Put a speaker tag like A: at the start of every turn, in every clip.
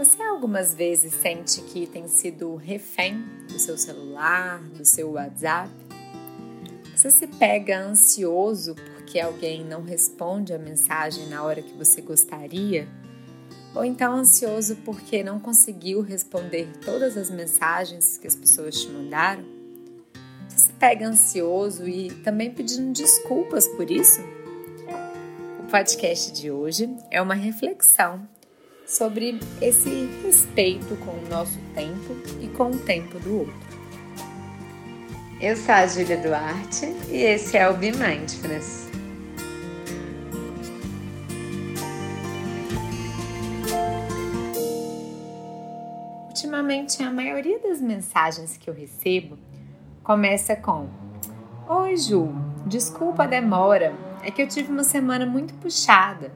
A: Você algumas vezes sente que tem sido refém do seu celular, do seu WhatsApp? Você se pega ansioso porque alguém não responde a mensagem na hora que você gostaria? Ou então ansioso porque não conseguiu responder todas as mensagens que as pessoas te mandaram? Você se pega ansioso e também pedindo desculpas por isso? O podcast de hoje é uma reflexão sobre esse respeito com o nosso tempo e com o tempo do outro. Eu sou a Júlia Duarte e esse é o Be Mindfulness. Ultimamente, a maioria das mensagens que eu recebo começa com: Oi, Ju, desculpa a demora, é que eu tive uma semana muito puxada.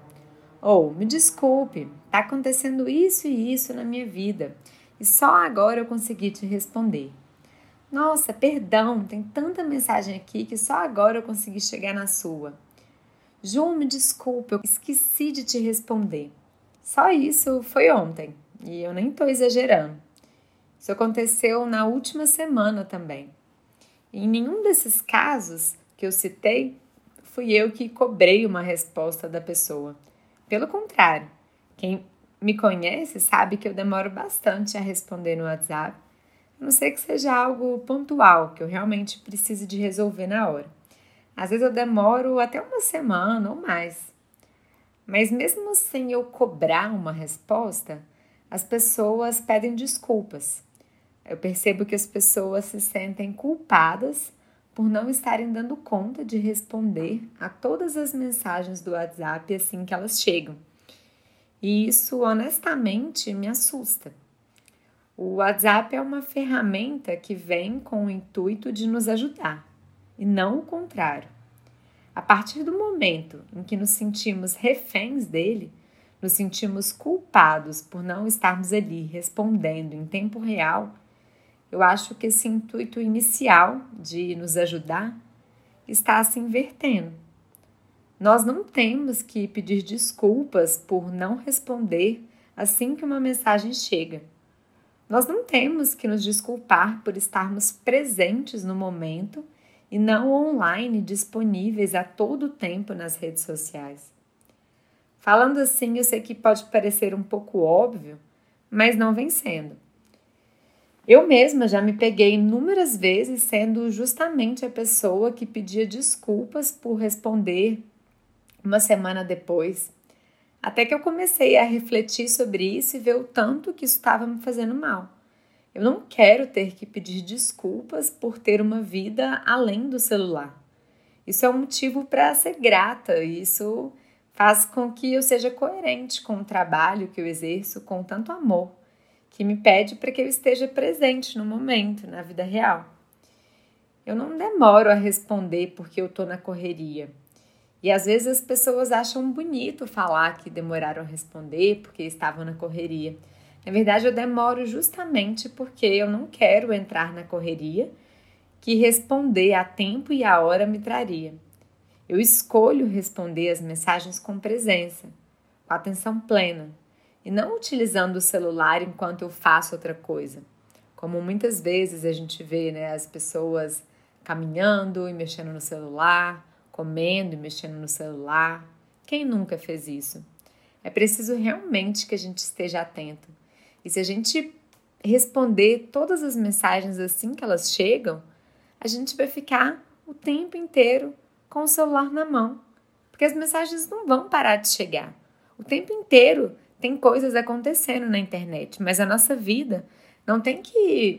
A: Ou, me desculpe, tá acontecendo isso e isso na minha vida e só agora eu consegui te responder. Nossa, perdão, tem tanta mensagem aqui que só agora eu consegui chegar na sua. Ju, me desculpe, eu esqueci de te responder. Só isso foi ontem e eu nem tô exagerando. Isso aconteceu na última semana também. em nenhum desses casos que eu citei, fui eu que cobrei uma resposta da pessoa. Pelo contrário, quem me conhece sabe que eu demoro bastante a responder no WhatsApp, a não ser que seja algo pontual, que eu realmente precise de resolver na hora. Às vezes eu demoro até uma semana ou mais. Mas mesmo sem eu cobrar uma resposta, as pessoas pedem desculpas. Eu percebo que as pessoas se sentem culpadas por não estarem dando conta de responder a todas as mensagens do WhatsApp assim que elas chegam. E isso, honestamente, me assusta. O WhatsApp é uma ferramenta que vem com o intuito de nos ajudar, e não o contrário. A partir do momento em que nos sentimos reféns dele, nos sentimos culpados por não estarmos ali respondendo em tempo real, eu acho que esse intuito inicial de nos ajudar está se invertendo. Nós não temos que pedir desculpas por não responder assim que uma mensagem chega. Nós não temos que nos desculpar por estarmos presentes no momento e não online disponíveis a todo tempo nas redes sociais. Falando assim, eu sei que pode parecer um pouco óbvio, mas não vem sendo. Eu mesma já me peguei inúmeras vezes sendo justamente a pessoa que pedia desculpas por responder uma semana depois. Até que eu comecei a refletir sobre isso e ver o tanto que isso estava me fazendo mal. Eu não quero ter que pedir desculpas por ter uma vida além do celular. Isso é um motivo para ser grata e isso faz com que eu seja coerente com o trabalho que eu exerço com tanto amor que me pede para que eu esteja presente no momento, na vida real. Eu não demoro a responder porque eu estou na correria. E às vezes as pessoas acham bonito falar que demoraram a responder porque estavam na correria. Na verdade, eu demoro justamente porque eu não quero entrar na correria que responder a tempo e a hora me traria. Eu escolho responder as mensagens com presença, com atenção plena, e não utilizando o celular enquanto eu faço outra coisa. Como muitas vezes a gente vê né, as pessoas caminhando e mexendo no celular, comendo e mexendo no celular. Quem nunca fez isso? É preciso realmente que a gente esteja atento. E se a gente responder todas as mensagens assim que elas chegam, a gente vai ficar o tempo inteiro com o celular na mão, porque as mensagens não vão parar de chegar. O tempo inteiro tem coisas acontecendo na internet, mas a nossa vida não tem que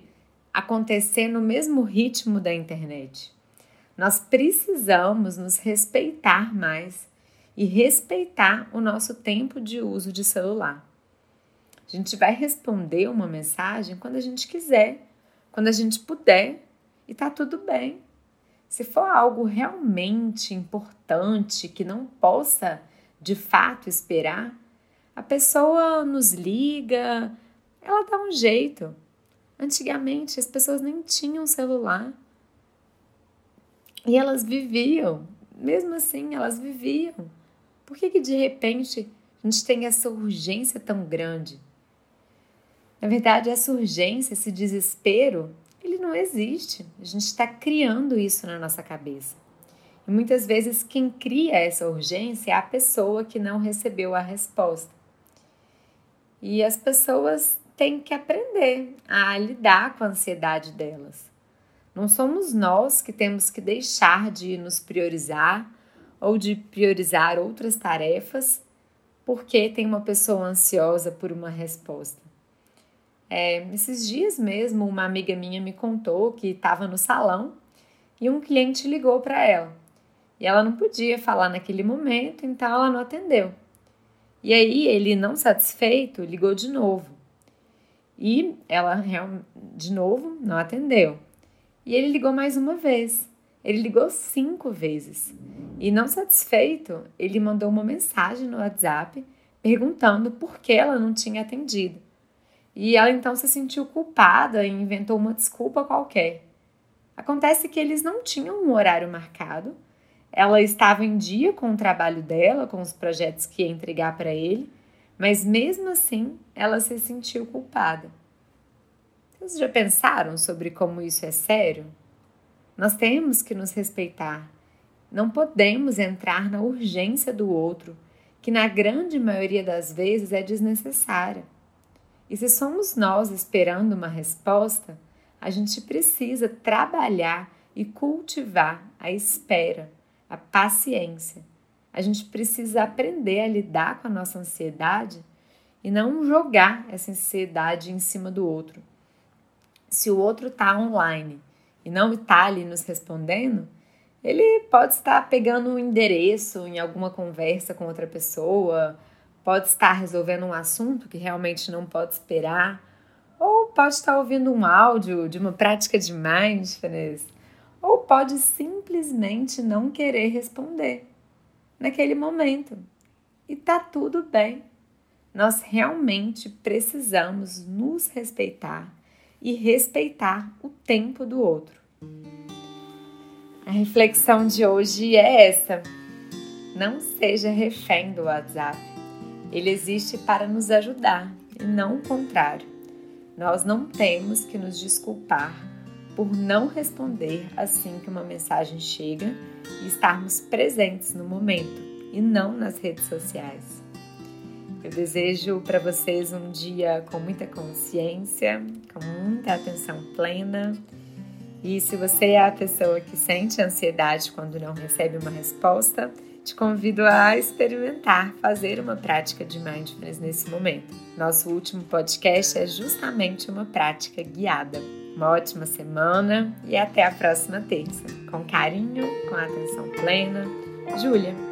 A: acontecer no mesmo ritmo da internet. Nós precisamos nos respeitar mais e respeitar o nosso tempo de uso de celular. A gente vai responder uma mensagem quando a gente quiser, quando a gente puder, e tá tudo bem. Se for algo realmente importante que não possa de fato esperar, a pessoa nos liga, ela dá um jeito. Antigamente as pessoas nem tinham celular. E elas viviam, mesmo assim, elas viviam. Por que, que de repente a gente tem essa urgência tão grande? Na verdade, essa urgência, esse desespero, ele não existe. A gente está criando isso na nossa cabeça. E muitas vezes quem cria essa urgência é a pessoa que não recebeu a resposta. E as pessoas têm que aprender a lidar com a ansiedade delas. Não somos nós que temos que deixar de nos priorizar ou de priorizar outras tarefas porque tem uma pessoa ansiosa por uma resposta. É, esses dias mesmo, uma amiga minha me contou que estava no salão e um cliente ligou para ela. E ela não podia falar naquele momento, então ela não atendeu. E aí ele, não satisfeito, ligou de novo. E ela, de novo, não atendeu. E ele ligou mais uma vez. Ele ligou cinco vezes. E não satisfeito, ele mandou uma mensagem no WhatsApp perguntando por que ela não tinha atendido. E ela então se sentiu culpada e inventou uma desculpa qualquer. Acontece que eles não tinham um horário marcado, ela estava em dia com o trabalho dela, com os projetos que ia entregar para ele, mas mesmo assim ela se sentiu culpada. Vocês já pensaram sobre como isso é sério? Nós temos que nos respeitar. Não podemos entrar na urgência do outro, que na grande maioria das vezes é desnecessária. E se somos nós esperando uma resposta, a gente precisa trabalhar e cultivar a espera, a paciência. A gente precisa aprender a lidar com a nossa ansiedade e não jogar essa ansiedade em cima do outro. Se o outro está online e não está ali nos respondendo, ele pode estar pegando um endereço em alguma conversa com outra pessoa, pode estar resolvendo um assunto que realmente não pode esperar, ou pode estar ouvindo um áudio de uma prática de mindfulness, ou pode simplesmente não querer responder naquele momento. E tá tudo bem. Nós realmente precisamos nos respeitar e respeitar o tempo do outro. A reflexão de hoje é essa: não seja refém do WhatsApp. Ele existe para nos ajudar e não o contrário. Nós não temos que nos desculpar por não responder assim que uma mensagem chega e estarmos presentes no momento e não nas redes sociais. Eu desejo para vocês um dia com muita consciência, com muita atenção plena. E se você é a pessoa que sente ansiedade quando não recebe uma resposta, te convido a experimentar fazer uma prática de mindfulness nesse momento. Nosso último podcast é justamente uma prática guiada. Uma ótima semana e até a próxima terça. Com carinho, com atenção plena. Júlia.